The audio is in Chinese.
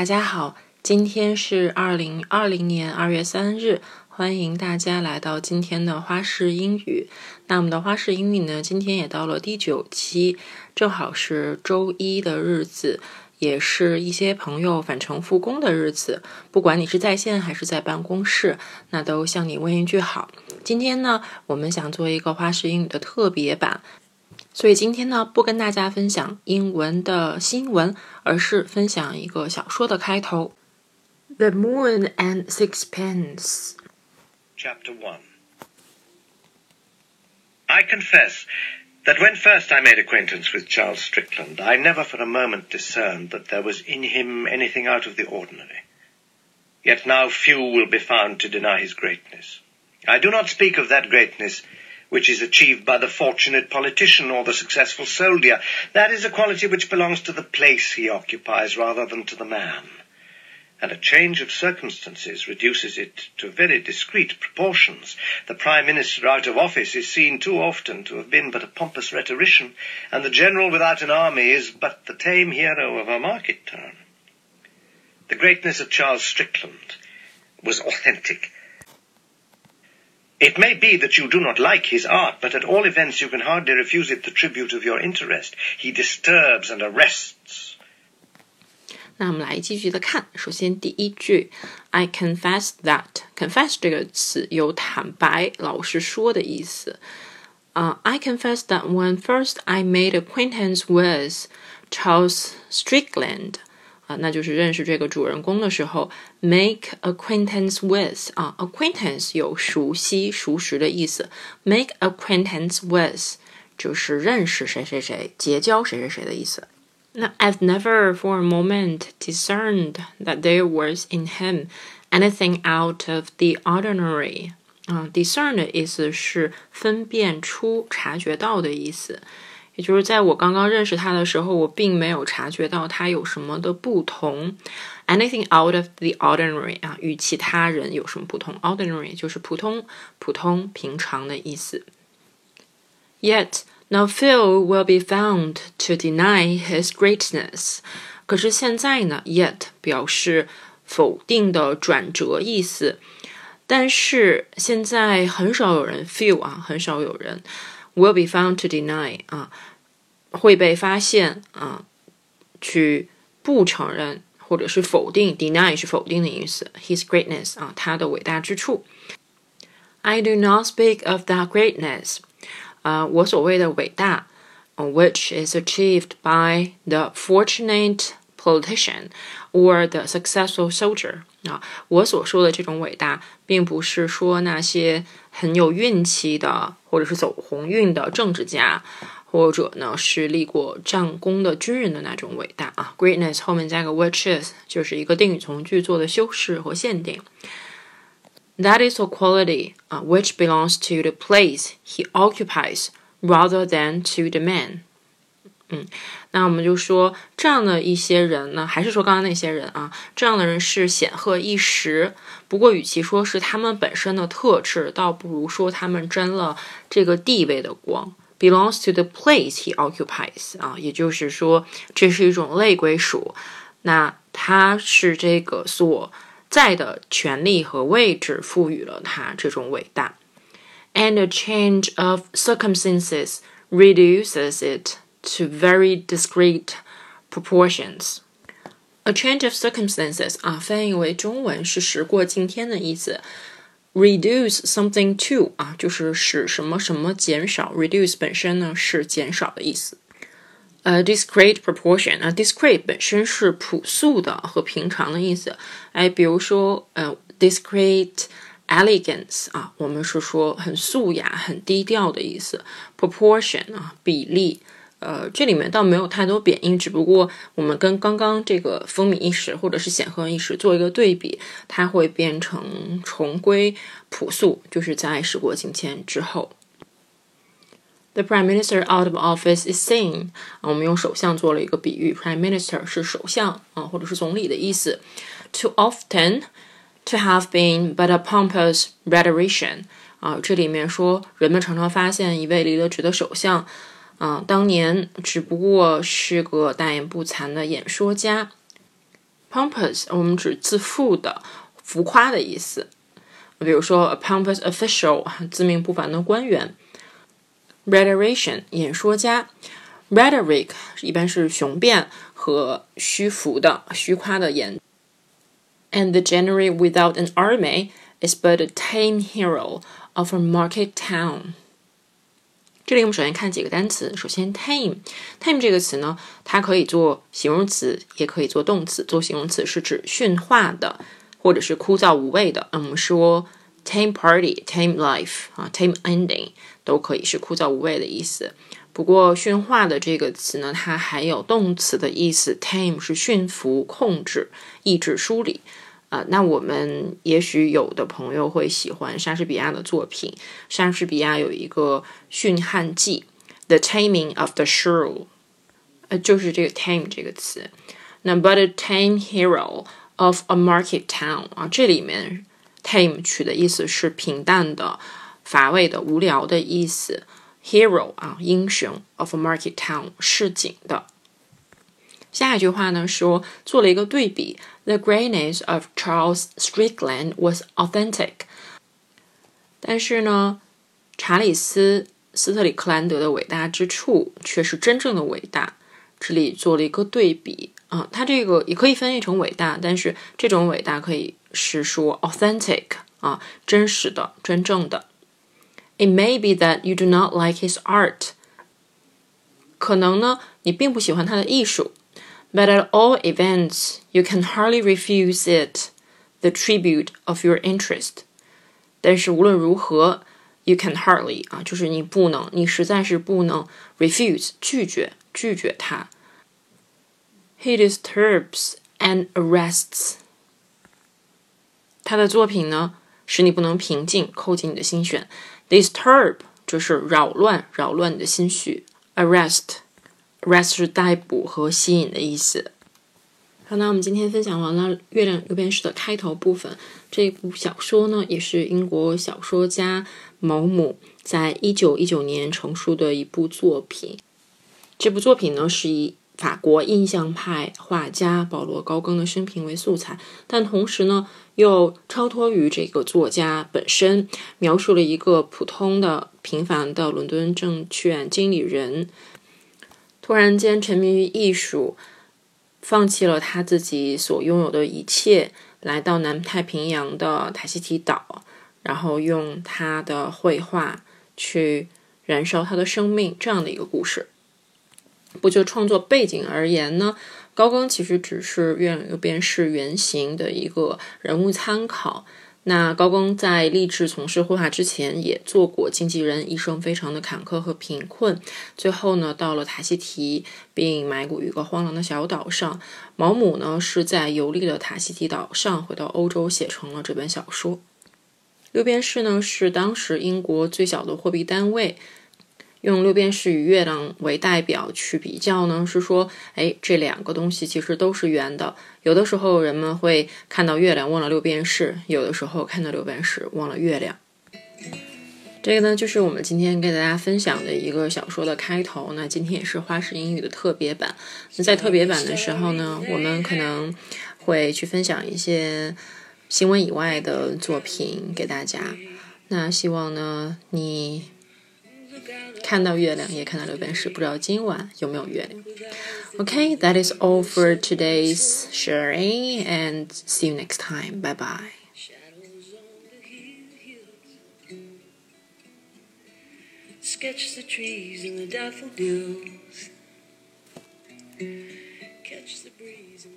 大家好，今天是二零二零年二月三日，欢迎大家来到今天的花式英语。那我们的花式英语呢，今天也到了第九期，正好是周一的日子，也是一些朋友返程复工的日子。不管你是在线还是在办公室，那都向你问一句好。今天呢，我们想做一个花式英语的特别版。所以今天呢，不跟大家分享英文的新闻，而是分享一个小说的开头，《The Moon and Sixpence》。Chapter 1 I confess that when first I made acquaintance with Charles Strickland, I never for a moment discerned that there was in him anything out of the ordinary. Yet now few will be found to deny his greatness. I do not speak of that greatness which is achieved by the fortunate politician or the successful soldier. That is a quality which belongs to the place he occupies rather than to the man. And a change of circumstances reduces it to very discreet proportions. The Prime Minister out of office is seen too often to have been but a pompous rhetorician, and the general without an army is but the tame hero of a market town. The greatness of Charles Strickland was authentic it may be that you do not like his art, but at all events you can hardly refuse it the tribute of your interest. He disturbs and arrests. 那我们来继续的看。首先，第一句，I confess that confess 这个词有坦白、老实说的意思。啊、uh,，I confess that when first I made acquaintance with Charles Strickland 啊，那就是认识这个主人公的时候，make acquaintance with 啊，acquaintance 有熟悉、熟识的意思，make acquaintance with 就是认识谁谁谁、结交谁谁谁的意思。那 I've never for a moment discerned that there was in him anything out of the ordinary 啊，discern 的意思是分辨出、察觉到的意思。 就是在我刚刚认识他的时候，我并没有察觉到他有什么的不同。Anything out of the ordinary 啊，与其他人有什么不同？Ordinary 就是普通、普通、平常的意思。Yet now few will be found to deny his greatness。可是现在呢，yet 表示否定的转折意思。但是现在很少有人 few 啊，很少有人 will be found to deny 啊。会被发现啊，去不承认或者是否定，deny 是否定的意思。His greatness 啊，他的伟大之处。I do not speak of that greatness 啊，我所谓的伟大，which is achieved by the fortunate politician or the successful soldier 啊，我所说的这种伟大，并不是说那些很有运气的或者是走鸿运的政治家。 或者呢是立过战功的军人的那种伟大啊，greatness 后面加个 which is 就是一个定语从句做的修饰和限定。That is a quality 啊，which belongs to the place he occupies rather than to the man。嗯，那我们就说这样的一些人呢，还是说刚刚那些人啊，这样的人是显赫一时。不过，与其说是他们本身的特质，倒不如说他们沾了这个地位的光。belongs to the place he occupies 啊，也就是说这是一种类归属，那他是这个所在的权利和位置赋予了他这种伟大。And a change of circumstances reduces it to very discrete proportions. A change of circumstances 啊，翻译为中文是时过境迁的意思。 Reduce something to 啊，就是使什么什么减少。reduce 本身呢是减少的意思。呃，discrete proportion 啊，discrete 本身是朴素的和平常的意思。哎，比如说呃，discrete elegance 啊，我们是说很素雅、很低调的意思。proportion 啊，比例。呃，这里面倒没有太多贬义，只不过我们跟刚刚这个风靡一时或者是显赫一时做一个对比，它会变成重归朴素，就是在时过境迁之后。The prime minister out of office is saying，啊，我们用首相做了一个比喻，prime minister 是首相啊，或者是总理的意思。Too often to have been but a pompous rhetorician，啊，这里面说人们常常发现一位离了职的首相。啊，当年只不过是个大言不惭的演说家。pompous 我们指自负的、浮夸的意思。比如说，a pompous official 自命不凡的官员。rhetorician 演说家，rhetoric 一般是雄辩和虚浮的、虚夸的演。And the general without an army is but a tame hero of a market town. 这里我们首先看几个单词。首先，tame，tame 这个词呢，它可以做形容词，也可以做动词。做形容词是指驯化的，或者是枯燥无味的。嗯，我们说 tame party，tame life 啊，tame ending 都可以是枯燥无味的意思。不过驯化的这个词呢，它还有动词的意思。tame 是驯服、控制、抑制、梳理。啊，那我们也许有的朋友会喜欢莎士比亚的作品。莎士比亚有一个《驯悍记》，The Taming of the Shrew，呃，就是这个 tame 这个词。那 But a tame hero of a market town 啊，这里面 tame 取的意思是平淡的、乏味的、无聊的意思。Hero 啊，英雄 of a market town 市井的。下一句话呢，说做了一个对比。The greatness of Charles Strickland was authentic。但是呢，查理斯斯特里克兰德的伟大之处却是真正的伟大。这里做了一个对比啊，它这个也可以翻译成伟大，但是这种伟大可以是说 authentic 啊，真实的、真正的。It may be that you do not like his art。可能呢，你并不喜欢他的艺术。but at all events, you can hardly refuse it the tribute of your interest. 但是无论如何，you can hardly 啊，就是你不能，你实在是不能 refuse 拒绝拒绝它。He disturbs and arrests。他的作品呢，使你不能平静，扣紧你的心弦。Disturb 就是扰乱，扰乱你的心绪。Arrest rest 是逮捕和吸引的意思。好，那我们今天分享完了《月亮右边是》的开头部分。这部小说呢，也是英国小说家毛姆在一九一九年成书的一部作品。这部作品呢，是以法国印象派画家保罗·高更的生平为素材，但同时呢，又超脱于这个作家本身，描述了一个普通的、平凡的伦敦证券经理人。突然间沉迷于艺术，放弃了他自己所拥有的一切，来到南太平洋的塔希提岛，然后用他的绘画去燃烧他的生命，这样的一个故事。不就创作背景而言呢？高更其实只是《月亮右边是》原型的一个人物参考。那高更在立志从事绘画之前，也做过经纪人，一生非常的坎坷和贫困。最后呢，到了塔希提，并埋骨于一个荒凉的小岛上。毛姆呢，是在游历了塔希提岛上，回到欧洲，写成了这本小说。六便士呢，是当时英国最小的货币单位。用六便士与月亮为代表去比较呢，是说，哎，这两个东西其实都是圆的。有的时候人们会看到月亮忘了六便士，有的时候看到六便士忘了月亮。这个呢，就是我们今天给大家分享的一个小说的开头。那今天也是花式英语的特别版。那在特别版的时候呢，我们可能会去分享一些新闻以外的作品给大家。那希望呢，你。看到月亮，也看到六便士，不知道今晚有没有月亮。Okay, that is all for today's sharing, and see you next time. Bye bye. Sketch the trees and the daffodils. Catch the breeze